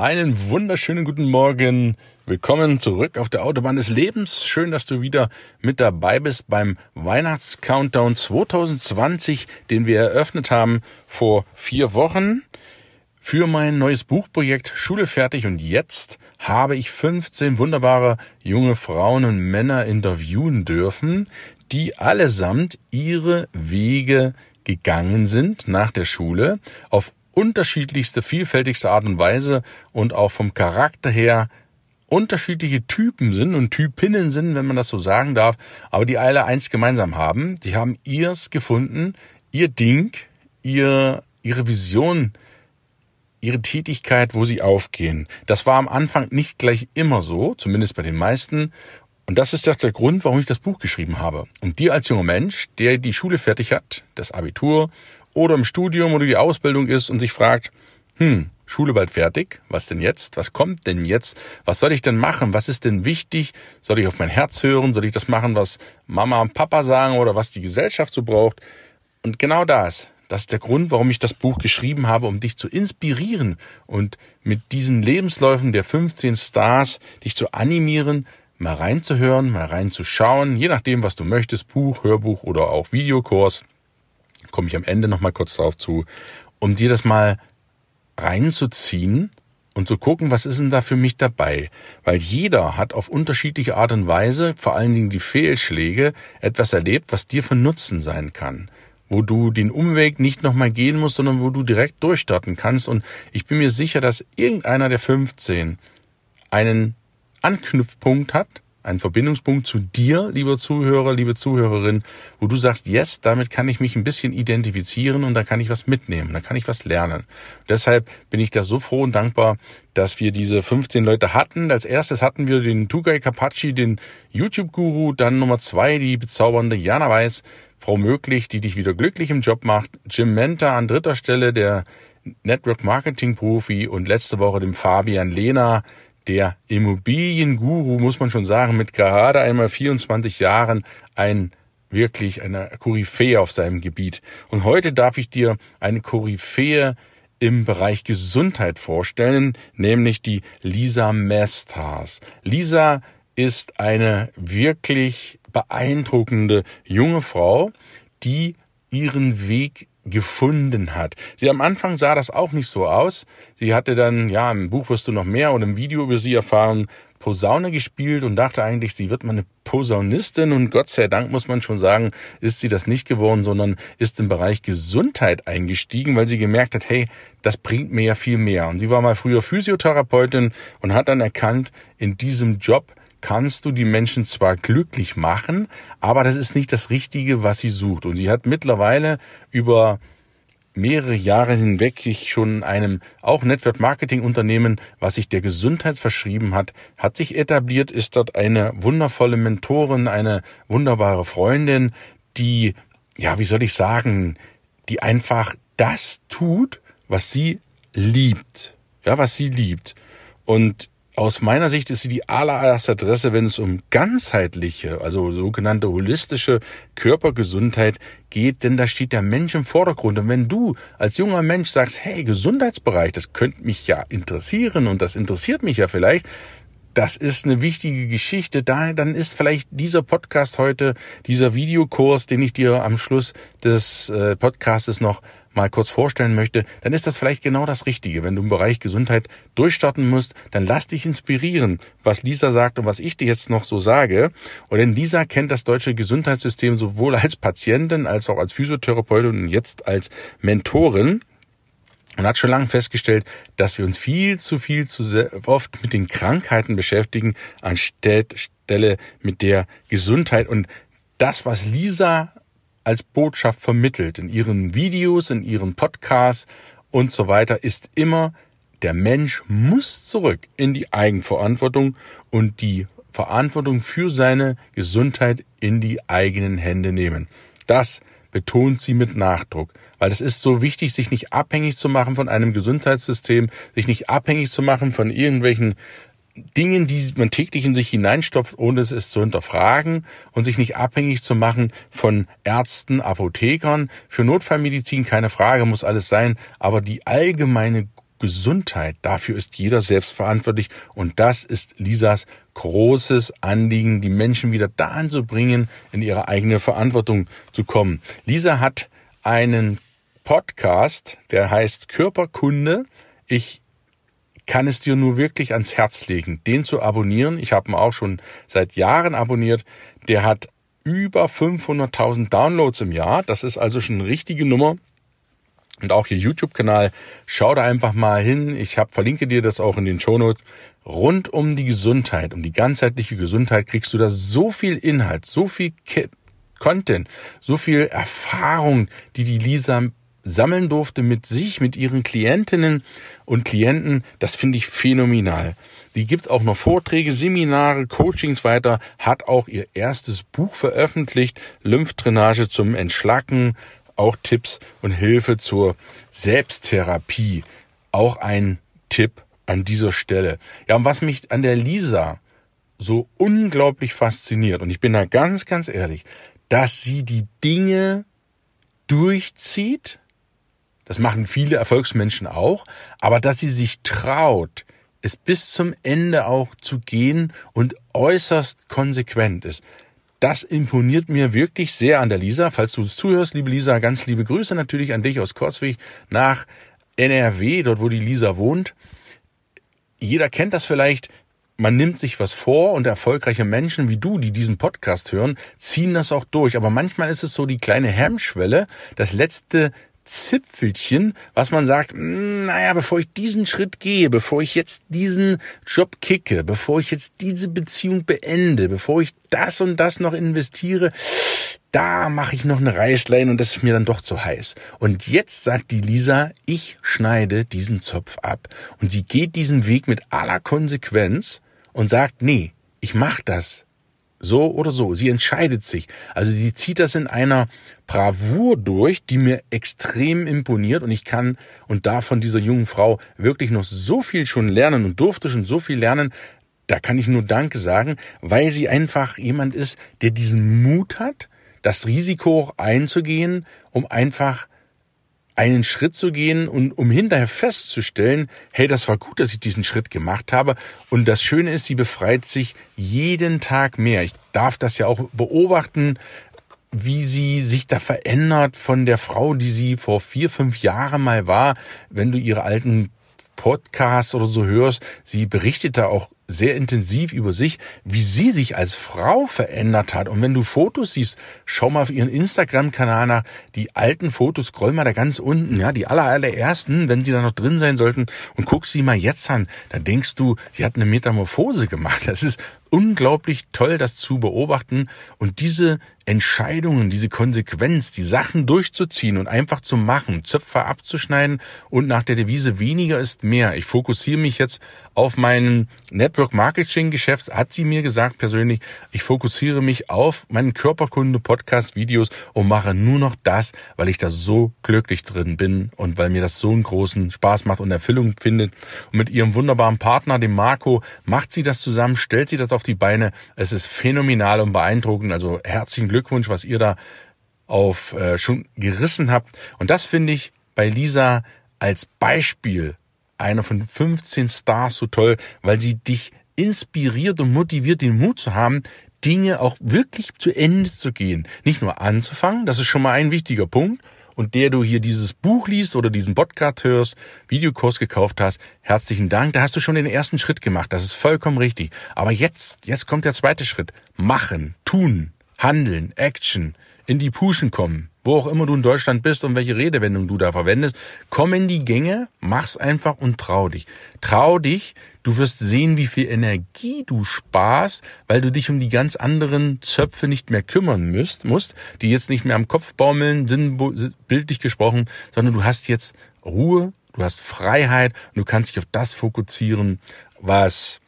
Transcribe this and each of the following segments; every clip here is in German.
Einen wunderschönen guten Morgen. Willkommen zurück auf der Autobahn des Lebens. Schön, dass du wieder mit dabei bist beim Weihnachtscountdown 2020, den wir eröffnet haben vor vier Wochen für mein neues Buchprojekt Schule fertig. Und jetzt habe ich 15 wunderbare junge Frauen und Männer interviewen dürfen, die allesamt ihre Wege gegangen sind nach der Schule auf unterschiedlichste, vielfältigste Art und Weise und auch vom Charakter her unterschiedliche Typen sind und Typinnen sind, wenn man das so sagen darf, aber die alle eins gemeinsam haben. Die haben ihrs gefunden, ihr Ding, ihr, ihre Vision, ihre Tätigkeit, wo sie aufgehen. Das war am Anfang nicht gleich immer so, zumindest bei den meisten. Und das ist der Grund, warum ich das Buch geschrieben habe. Und dir als junger Mensch, der die Schule fertig hat, das Abitur oder im Studium oder die Ausbildung ist und sich fragt, hm, Schule bald fertig, was denn jetzt? Was kommt denn jetzt? Was soll ich denn machen? Was ist denn wichtig? Soll ich auf mein Herz hören? Soll ich das machen, was Mama und Papa sagen oder was die Gesellschaft so braucht? Und genau das, das ist der Grund, warum ich das Buch geschrieben habe, um dich zu inspirieren und mit diesen Lebensläufen der 15 Stars dich zu animieren, mal reinzuhören, mal reinzuschauen, je nachdem, was du möchtest, Buch, Hörbuch oder auch Videokurs komme ich am Ende nochmal kurz drauf zu, um dir das mal reinzuziehen und zu gucken, was ist denn da für mich dabei? Weil jeder hat auf unterschiedliche Art und Weise, vor allen Dingen die Fehlschläge, etwas erlebt, was dir von Nutzen sein kann. Wo du den Umweg nicht nochmal gehen musst, sondern wo du direkt durchstarten kannst. Und ich bin mir sicher, dass irgendeiner der 15 einen Anknüpfpunkt hat, einen Verbindungspunkt zu dir, lieber Zuhörer, liebe Zuhörerin, wo du sagst, yes, damit kann ich mich ein bisschen identifizieren und da kann ich was mitnehmen, da kann ich was lernen. Und deshalb bin ich da so froh und dankbar, dass wir diese 15 Leute hatten. Als erstes hatten wir den Tugai Kapachi, den YouTube-Guru, dann Nummer zwei, die bezaubernde Jana Weiß, Frau Möglich, die dich wieder glücklich im Job macht, Jim Menta an dritter Stelle, der Network Marketing Profi und letzte Woche dem Fabian Lehner, der Immobilienguru, muss man schon sagen, mit gerade einmal 24 Jahren ein wirklich eine Koryphäe auf seinem Gebiet. Und heute darf ich dir eine Koryphäe im Bereich Gesundheit vorstellen, nämlich die Lisa Mestas. Lisa ist eine wirklich beeindruckende junge Frau, die ihren Weg gefunden hat. Sie am Anfang sah das auch nicht so aus. Sie hatte dann, ja, im Buch wirst du noch mehr und im Video über sie erfahren, Posaune gespielt und dachte eigentlich, sie wird mal eine Posaunistin und Gott sei Dank muss man schon sagen, ist sie das nicht geworden, sondern ist im Bereich Gesundheit eingestiegen, weil sie gemerkt hat, hey, das bringt mir ja viel mehr. Und sie war mal früher Physiotherapeutin und hat dann erkannt, in diesem Job kannst du die Menschen zwar glücklich machen, aber das ist nicht das Richtige, was sie sucht. Und sie hat mittlerweile über mehrere Jahre hinweg sich schon einem auch Network Marketing Unternehmen, was sich der Gesundheit verschrieben hat, hat sich etabliert, ist dort eine wundervolle Mentorin, eine wunderbare Freundin, die, ja, wie soll ich sagen, die einfach das tut, was sie liebt. Ja, was sie liebt. Und aus meiner Sicht ist sie die allererste Adresse, wenn es um ganzheitliche, also sogenannte holistische Körpergesundheit geht, denn da steht der Mensch im Vordergrund. Und wenn du als junger Mensch sagst, hey, Gesundheitsbereich, das könnte mich ja interessieren und das interessiert mich ja vielleicht, das ist eine wichtige Geschichte. Da, dann ist vielleicht dieser Podcast heute, dieser Videokurs, den ich dir am Schluss des äh, Podcastes noch mal kurz vorstellen möchte, dann ist das vielleicht genau das Richtige. Wenn du im Bereich Gesundheit durchstarten musst, dann lass dich inspirieren, was Lisa sagt und was ich dir jetzt noch so sage. Und denn Lisa kennt das deutsche Gesundheitssystem sowohl als Patientin als auch als Physiotherapeutin und jetzt als Mentorin und hat schon lange festgestellt, dass wir uns viel zu viel zu oft mit den Krankheiten beschäftigen, anstelle mit der Gesundheit. Und das, was Lisa als Botschaft vermittelt in ihren Videos, in ihren Podcasts und so weiter, ist immer der Mensch muss zurück in die Eigenverantwortung und die Verantwortung für seine Gesundheit in die eigenen Hände nehmen. Das betont sie mit Nachdruck, weil es ist so wichtig, sich nicht abhängig zu machen von einem Gesundheitssystem, sich nicht abhängig zu machen von irgendwelchen Dingen, die man täglich in sich hineinstopft, ohne es zu hinterfragen und sich nicht abhängig zu machen von Ärzten, Apothekern. Für Notfallmedizin keine Frage, muss alles sein, aber die allgemeine Gesundheit, dafür ist jeder selbst verantwortlich und das ist Lisas großes Anliegen, die Menschen wieder dahin zu bringen, in ihre eigene Verantwortung zu kommen. Lisa hat einen Podcast, der heißt Körperkunde. Ich kann es dir nur wirklich ans Herz legen, den zu abonnieren. Ich habe ihn auch schon seit Jahren abonniert. Der hat über 500.000 Downloads im Jahr. Das ist also schon eine richtige Nummer und auch ihr YouTube-Kanal. Schau da einfach mal hin. Ich hab, verlinke dir das auch in den Shownotes. Rund um die Gesundheit, um die ganzheitliche Gesundheit kriegst du da so viel Inhalt, so viel Content, so viel Erfahrung, die die Lisa sammeln durfte mit sich, mit ihren Klientinnen und Klienten. Das finde ich phänomenal. Sie gibt auch noch Vorträge, Seminare, Coachings weiter, hat auch ihr erstes Buch veröffentlicht, Lymphdrainage zum Entschlacken, auch Tipps und Hilfe zur Selbsttherapie. Auch ein Tipp an dieser Stelle. Ja, und was mich an der Lisa so unglaublich fasziniert, und ich bin da ganz, ganz ehrlich, dass sie die Dinge durchzieht, das machen viele Erfolgsmenschen auch, aber dass sie sich traut, es bis zum Ende auch zu gehen und äußerst konsequent ist. Das imponiert mir wirklich sehr an der Lisa. Falls du es zuhörst, liebe Lisa, ganz liebe Grüße natürlich an dich aus Kurzweg nach NRW, dort wo die Lisa wohnt. Jeder kennt das vielleicht. Man nimmt sich was vor und erfolgreiche Menschen wie du, die diesen Podcast hören, ziehen das auch durch. Aber manchmal ist es so die kleine Hemmschwelle, das letzte Zipfelchen, was man sagt, hm, naja, bevor ich diesen Schritt gehe, bevor ich jetzt diesen Job kicke, bevor ich jetzt diese Beziehung beende, bevor ich das und das noch investiere, da mache ich noch eine Reißlein und das ist mir dann doch zu heiß. Und jetzt sagt die Lisa, ich schneide diesen Zopf ab. Und sie geht diesen Weg mit aller Konsequenz und sagt, nee, ich mach das so oder so. Sie entscheidet sich. Also sie zieht das in einer Bravour durch, die mir extrem imponiert und ich kann und darf von dieser jungen Frau wirklich noch so viel schon lernen und durfte schon so viel lernen. Da kann ich nur Danke sagen, weil sie einfach jemand ist, der diesen Mut hat, das Risiko einzugehen, um einfach einen Schritt zu gehen und um hinterher festzustellen, hey, das war gut, dass ich diesen Schritt gemacht habe. Und das Schöne ist, sie befreit sich jeden Tag mehr. Ich darf das ja auch beobachten, wie sie sich da verändert von der Frau, die sie vor vier, fünf Jahren mal war. Wenn du ihre alten Podcasts oder so hörst, sie berichtet da auch sehr intensiv über sich, wie sie sich als Frau verändert hat. Und wenn du Fotos siehst, schau mal auf ihren Instagram-Kanal nach. Die alten Fotos, scroll mal da ganz unten, ja, die aller, allerersten, wenn die da noch drin sein sollten, und guck sie mal jetzt an. Dann denkst du, sie hat eine Metamorphose gemacht. Das ist unglaublich toll, das zu beobachten und diese Entscheidungen, diese Konsequenz, die Sachen durchzuziehen und einfach zu machen, Zöpfe abzuschneiden und nach der Devise weniger ist mehr. Ich fokussiere mich jetzt auf meinen Network Marketing Geschäft, hat sie mir gesagt persönlich, ich fokussiere mich auf meinen Körperkunde Podcast Videos und mache nur noch das, weil ich da so glücklich drin bin und weil mir das so einen großen Spaß macht und Erfüllung findet. Und mit ihrem wunderbaren Partner, dem Marco, macht sie das zusammen, stellt sie das auf die Beine. Es ist phänomenal und beeindruckend. Also herzlichen Glückwunsch, was ihr da auf äh, schon gerissen habt. Und das finde ich bei Lisa als Beispiel einer von 15 Stars so toll, weil sie dich inspiriert und motiviert, den Mut zu haben, Dinge auch wirklich zu Ende zu gehen. Nicht nur anzufangen, das ist schon mal ein wichtiger Punkt, und der du hier dieses Buch liest oder diesen Podcast hörst, Videokurs gekauft hast, herzlichen Dank. Da hast du schon den ersten Schritt gemacht. Das ist vollkommen richtig. Aber jetzt, jetzt kommt der zweite Schritt. Machen, tun, handeln, Action, in die Puschen kommen wo auch immer du in Deutschland bist und welche Redewendung du da verwendest, komm in die Gänge, mach's einfach und trau dich. Trau dich, du wirst sehen, wie viel Energie du sparst, weil du dich um die ganz anderen Zöpfe nicht mehr kümmern müsst, musst, die jetzt nicht mehr am Kopf baumeln, sinnbildlich gesprochen, sondern du hast jetzt Ruhe, du hast Freiheit und du kannst dich auf das fokussieren, was,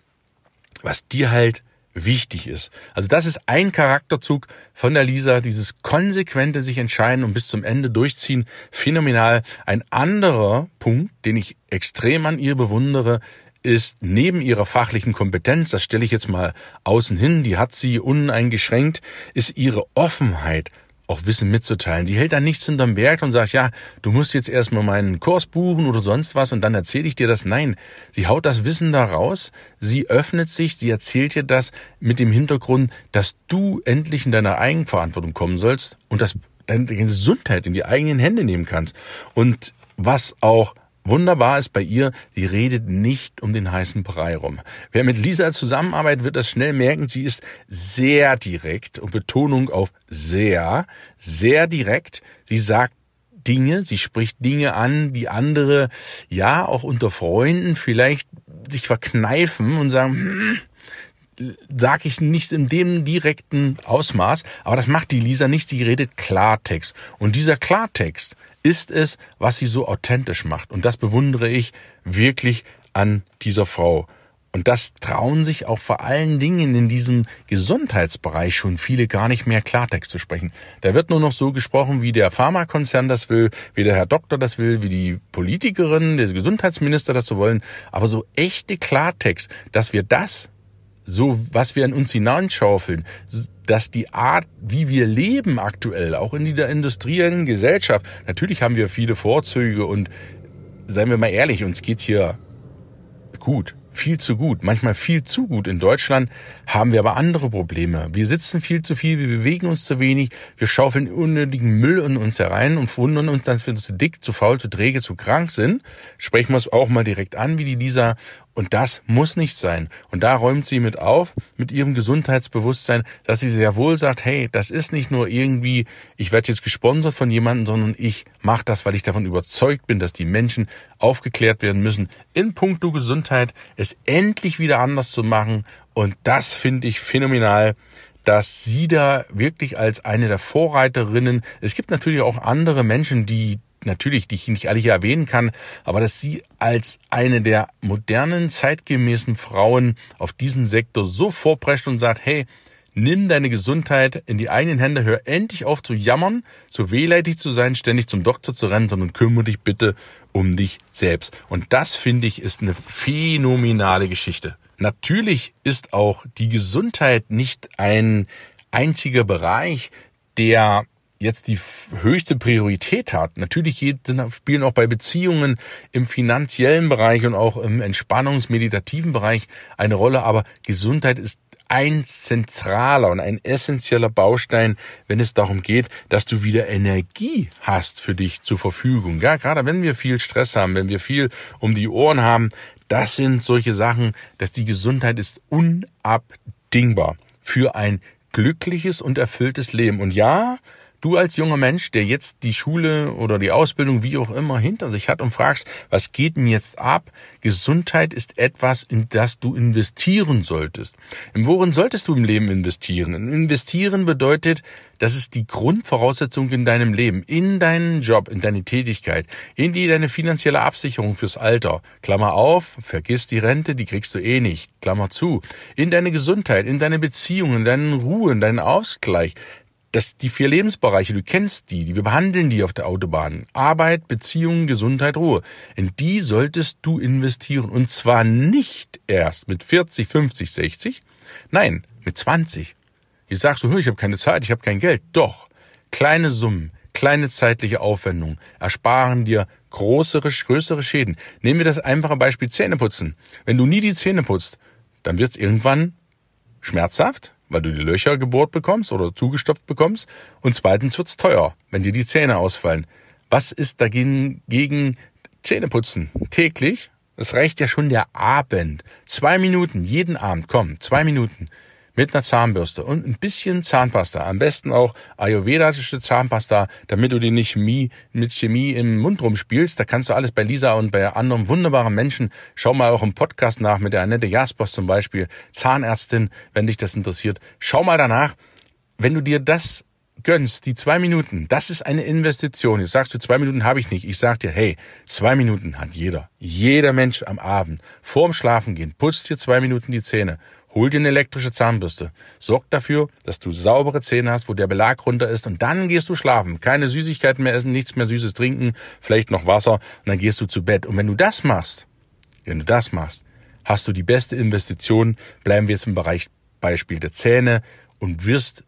was dir halt wichtig ist. Also das ist ein Charakterzug von der Lisa, dieses konsequente sich entscheiden und bis zum Ende durchziehen, phänomenal. Ein anderer Punkt, den ich extrem an ihr bewundere, ist neben ihrer fachlichen Kompetenz, das stelle ich jetzt mal außen hin, die hat sie uneingeschränkt, ist ihre Offenheit auch Wissen mitzuteilen. Die hält da nichts hinterm Berg und sagt, ja, du musst jetzt erstmal meinen Kurs buchen oder sonst was und dann erzähle ich dir das. Nein, sie haut das Wissen da raus, sie öffnet sich, sie erzählt dir das mit dem Hintergrund, dass du endlich in deiner Eigenverantwortung kommen sollst und dass deine Gesundheit in die eigenen Hände nehmen kannst. Und was auch Wunderbar ist bei ihr, sie redet nicht um den heißen Brei rum. Wer mit Lisa zusammenarbeitet, wird das schnell merken. Sie ist sehr direkt und Betonung auf sehr, sehr direkt. Sie sagt Dinge, sie spricht Dinge an, die andere, ja, auch unter Freunden vielleicht sich verkneifen und sagen, hm, sage ich nicht in dem direkten Ausmaß, aber das macht die Lisa nicht, sie redet Klartext. Und dieser Klartext ist es, was sie so authentisch macht. Und das bewundere ich wirklich an dieser Frau. Und das trauen sich auch vor allen Dingen in diesem Gesundheitsbereich schon viele gar nicht mehr Klartext zu sprechen. Da wird nur noch so gesprochen, wie der Pharmakonzern das will, wie der Herr Doktor das will, wie die Politikerin, der Gesundheitsminister das so wollen. Aber so echte Klartext, dass wir das so was wir in uns hineinschaufeln, dass die Art, wie wir leben aktuell, auch in der industriellen Gesellschaft, natürlich haben wir viele Vorzüge und seien wir mal ehrlich, uns geht's hier gut viel zu gut, manchmal viel zu gut. In Deutschland haben wir aber andere Probleme. Wir sitzen viel zu viel, wir bewegen uns zu wenig, wir schaufeln unnötigen Müll in uns herein und wundern uns, dass wir zu dick, zu faul, zu träge, zu krank sind. Sprechen wir es auch mal direkt an, wie die Lisa und das muss nicht sein. Und da räumt sie mit auf, mit ihrem Gesundheitsbewusstsein, dass sie sehr wohl sagt, hey, das ist nicht nur irgendwie, ich werde jetzt gesponsert von jemandem, sondern ich mache das, weil ich davon überzeugt bin, dass die Menschen aufgeklärt werden müssen, in puncto Gesundheit es endlich wieder anders zu machen. Und das finde ich phänomenal dass sie da wirklich als eine der Vorreiterinnen, es gibt natürlich auch andere Menschen, die natürlich, die ich nicht alle hier erwähnen kann, aber dass sie als eine der modernen, zeitgemäßen Frauen auf diesem Sektor so vorprescht und sagt, hey, nimm deine Gesundheit in die eigenen Hände, hör endlich auf zu jammern, so wehleidig zu sein, ständig zum Doktor zu rennen, sondern kümmere dich bitte um dich selbst. Und das finde ich ist eine phänomenale Geschichte. Natürlich ist auch die Gesundheit nicht ein einziger Bereich, der jetzt die höchste Priorität hat. Natürlich spielen auch bei Beziehungen im finanziellen Bereich und auch im entspannungsmeditativen Bereich eine Rolle, aber Gesundheit ist ein zentraler und ein essentieller Baustein, wenn es darum geht, dass du wieder Energie hast für dich zur Verfügung. Ja, gerade wenn wir viel Stress haben, wenn wir viel um die Ohren haben, das sind solche Sachen, dass die Gesundheit ist unabdingbar für ein glückliches und erfülltes Leben. Und ja, Du als junger Mensch, der jetzt die Schule oder die Ausbildung, wie auch immer, hinter sich hat und fragst, was geht denn jetzt ab? Gesundheit ist etwas, in das du investieren solltest. In worin solltest du im Leben investieren? Investieren bedeutet, das ist die Grundvoraussetzung in deinem Leben, in deinen Job, in deine Tätigkeit, in die deine finanzielle Absicherung fürs Alter. Klammer auf, vergiss die Rente, die kriegst du eh nicht. Klammer zu. In deine Gesundheit, in deine Beziehungen, in deinen Ruhe, in deinen Ausgleich das, die vier Lebensbereiche, du kennst die, die wir behandeln die auf der Autobahn. Arbeit, Beziehungen, Gesundheit, Ruhe. In die solltest du investieren. Und zwar nicht erst mit 40, 50, 60. Nein, mit 20. Jetzt sagst du, ich habe keine Zeit, ich habe kein Geld. Doch, kleine Summen, kleine zeitliche Aufwendungen ersparen dir größere, größere Schäden. Nehmen wir das einfache Beispiel Zähneputzen. Wenn du nie die Zähne putzt, dann wird's irgendwann schmerzhaft, weil du die Löcher gebohrt bekommst oder zugestopft bekommst. Und zweitens wird's teuer, wenn dir die Zähne ausfallen. Was ist dagegen gegen Zähneputzen? Täglich? Es reicht ja schon der Abend. Zwei Minuten jeden Abend, komm, zwei Minuten mit einer Zahnbürste und ein bisschen Zahnpasta. Am besten auch ayurvedische Zahnpasta, damit du die nicht mit Chemie im Mund rumspielst. Da kannst du alles bei Lisa und bei anderen wunderbaren Menschen. Schau mal auch im Podcast nach mit der Annette Jaspers zum Beispiel, Zahnärztin, wenn dich das interessiert. Schau mal danach. Wenn du dir das gönnst, die zwei Minuten, das ist eine Investition. Jetzt sagst du, zwei Minuten habe ich nicht. Ich sag dir, hey, zwei Minuten hat jeder. Jeder Mensch am Abend. Vorm Schlafen gehen, putzt dir zwei Minuten die Zähne. Hol dir eine elektrische Zahnbürste. Sorg dafür, dass du saubere Zähne hast, wo der Belag runter ist und dann gehst du schlafen. Keine Süßigkeiten mehr essen, nichts mehr Süßes trinken, vielleicht noch Wasser und dann gehst du zu Bett. Und wenn du das machst, wenn du das machst, hast du die beste Investition, bleiben wir jetzt im Bereich Beispiel der Zähne und wirst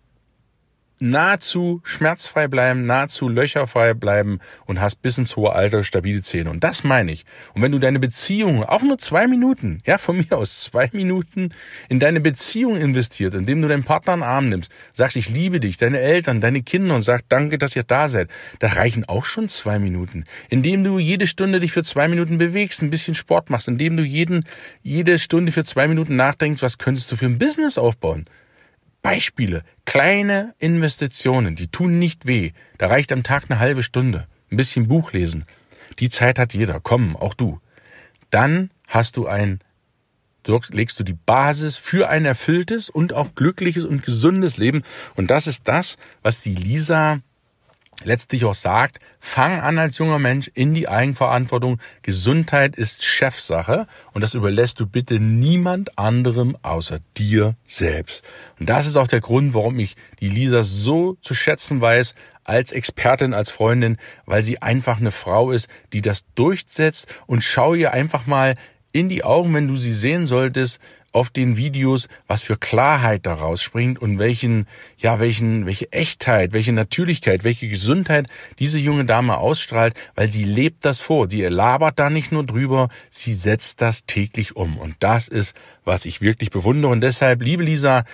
nahezu schmerzfrei bleiben, nahezu löcherfrei bleiben und hast bis ins hohe Alter stabile Zähne. Und das meine ich. Und wenn du deine Beziehung, auch nur zwei Minuten, ja, von mir aus zwei Minuten, in deine Beziehung investiert, indem du deinen Partner in den Arm nimmst, sagst, ich liebe dich, deine Eltern, deine Kinder und sagst, danke, dass ihr da seid, da reichen auch schon zwei Minuten. Indem du jede Stunde dich für zwei Minuten bewegst, ein bisschen Sport machst, indem du jeden, jede Stunde für zwei Minuten nachdenkst, was könntest du für ein Business aufbauen? Beispiele, kleine Investitionen, die tun nicht weh. Da reicht am Tag eine halbe Stunde. Ein bisschen Buch lesen. Die Zeit hat jeder. Komm, auch du. Dann hast du ein, legst du die Basis für ein erfülltes und auch glückliches und gesundes Leben. Und das ist das, was die Lisa letztlich auch sagt, fang an als junger Mensch in die Eigenverantwortung. Gesundheit ist Chefsache und das überlässt du bitte niemand anderem außer dir selbst. Und das ist auch der Grund, warum ich die Lisa so zu schätzen weiß als Expertin, als Freundin, weil sie einfach eine Frau ist, die das durchsetzt und schau ihr einfach mal in die Augen, wenn du sie sehen solltest, auf den Videos, was für Klarheit daraus springt und welchen, ja, welchen, welche Echtheit, welche Natürlichkeit, welche Gesundheit diese junge Dame ausstrahlt, weil sie lebt das vor. Sie labert da nicht nur drüber, sie setzt das täglich um. Und das ist, was ich wirklich bewundere. Und deshalb, liebe Lisa,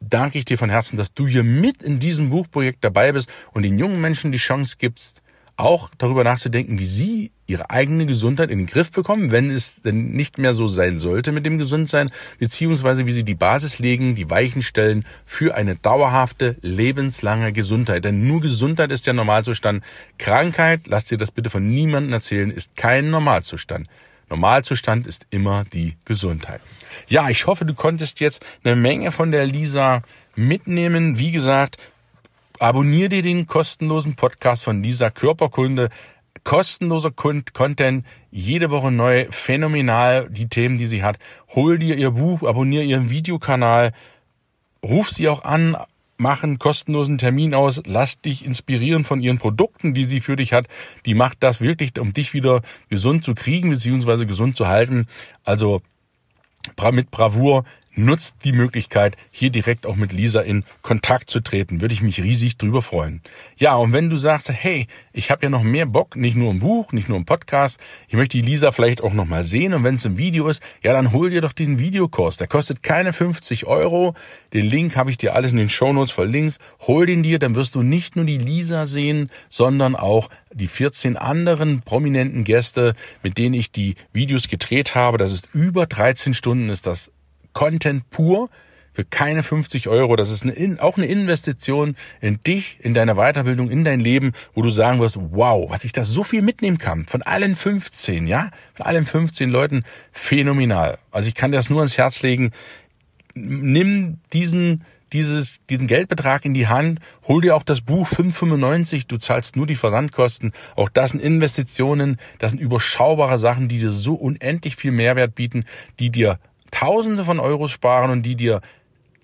danke ich dir von Herzen, dass du hier mit in diesem Buchprojekt dabei bist und den jungen Menschen die Chance gibst, auch darüber nachzudenken, wie sie ihre eigene Gesundheit in den Griff bekommen, wenn es denn nicht mehr so sein sollte mit dem Gesundsein, beziehungsweise wie sie die Basis legen, die Weichen stellen für eine dauerhafte, lebenslange Gesundheit. Denn nur Gesundheit ist der Normalzustand. Krankheit, lasst dir das bitte von niemandem erzählen, ist kein Normalzustand. Normalzustand ist immer die Gesundheit. Ja, ich hoffe, du konntest jetzt eine Menge von der Lisa mitnehmen. Wie gesagt, abonnier dir den kostenlosen Podcast von Lisa Körperkunde. Kostenloser Content, jede Woche neu, phänomenal die Themen, die sie hat. Hol dir ihr Buch, abonnier ihren Videokanal, ruf sie auch an, mach einen kostenlosen Termin aus, lass dich inspirieren von ihren Produkten, die sie für dich hat. Die macht das wirklich, um dich wieder gesund zu kriegen, beziehungsweise gesund zu halten. Also mit Bravour nutzt die Möglichkeit, hier direkt auch mit Lisa in Kontakt zu treten. Würde ich mich riesig drüber freuen. Ja, und wenn du sagst, hey, ich habe ja noch mehr Bock, nicht nur im Buch, nicht nur im Podcast, ich möchte die Lisa vielleicht auch noch mal sehen und wenn es im Video ist, ja, dann hol dir doch diesen Videokurs. Der kostet keine 50 Euro. Den Link habe ich dir alles in den Shownotes verlinkt. Hol den dir, dann wirst du nicht nur die Lisa sehen, sondern auch die 14 anderen prominenten Gäste, mit denen ich die Videos gedreht habe. Das ist über 13 Stunden, ist das Content pur für keine 50 Euro. Das ist eine, auch eine Investition in dich, in deine Weiterbildung, in dein Leben, wo du sagen wirst, wow, was ich da so viel mitnehmen kann. Von allen 15, ja? Von allen 15 Leuten phänomenal. Also ich kann dir das nur ans Herz legen. Nimm diesen, dieses, diesen Geldbetrag in die Hand, hol dir auch das Buch 5,95, du zahlst nur die Versandkosten. Auch das sind Investitionen, das sind überschaubare Sachen, die dir so unendlich viel Mehrwert bieten, die dir Tausende von Euros sparen und die dir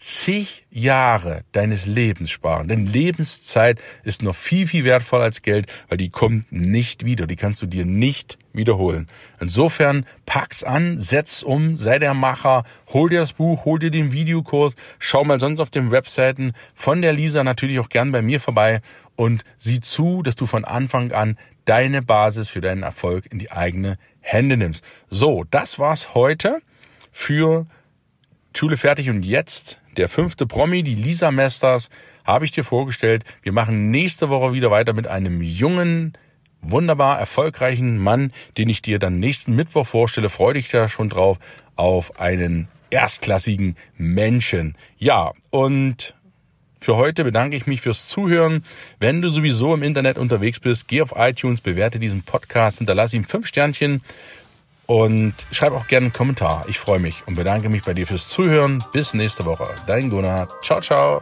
zig Jahre deines Lebens sparen. Denn Lebenszeit ist noch viel, viel wertvoller als Geld, weil die kommt nicht wieder. Die kannst du dir nicht wiederholen. Insofern pack's an, setz um, sei der Macher, hol dir das Buch, hol dir den Videokurs, schau mal sonst auf den Webseiten von der Lisa natürlich auch gern bei mir vorbei und sieh zu, dass du von Anfang an deine Basis für deinen Erfolg in die eigene Hände nimmst. So, das war's heute für Schule fertig und jetzt der fünfte Promi, die Lisa Mesters, habe ich dir vorgestellt. Wir machen nächste Woche wieder weiter mit einem jungen, wunderbar erfolgreichen Mann, den ich dir dann nächsten Mittwoch vorstelle. Freue dich da schon drauf auf einen erstklassigen Menschen. Ja, und für heute bedanke ich mich fürs Zuhören. Wenn du sowieso im Internet unterwegs bist, geh auf iTunes, bewerte diesen Podcast, hinterlasse ihm fünf Sternchen und schreib auch gerne einen Kommentar. Ich freue mich und bedanke mich bei dir fürs Zuhören. Bis nächste Woche. Dein Gunnar. Ciao, ciao.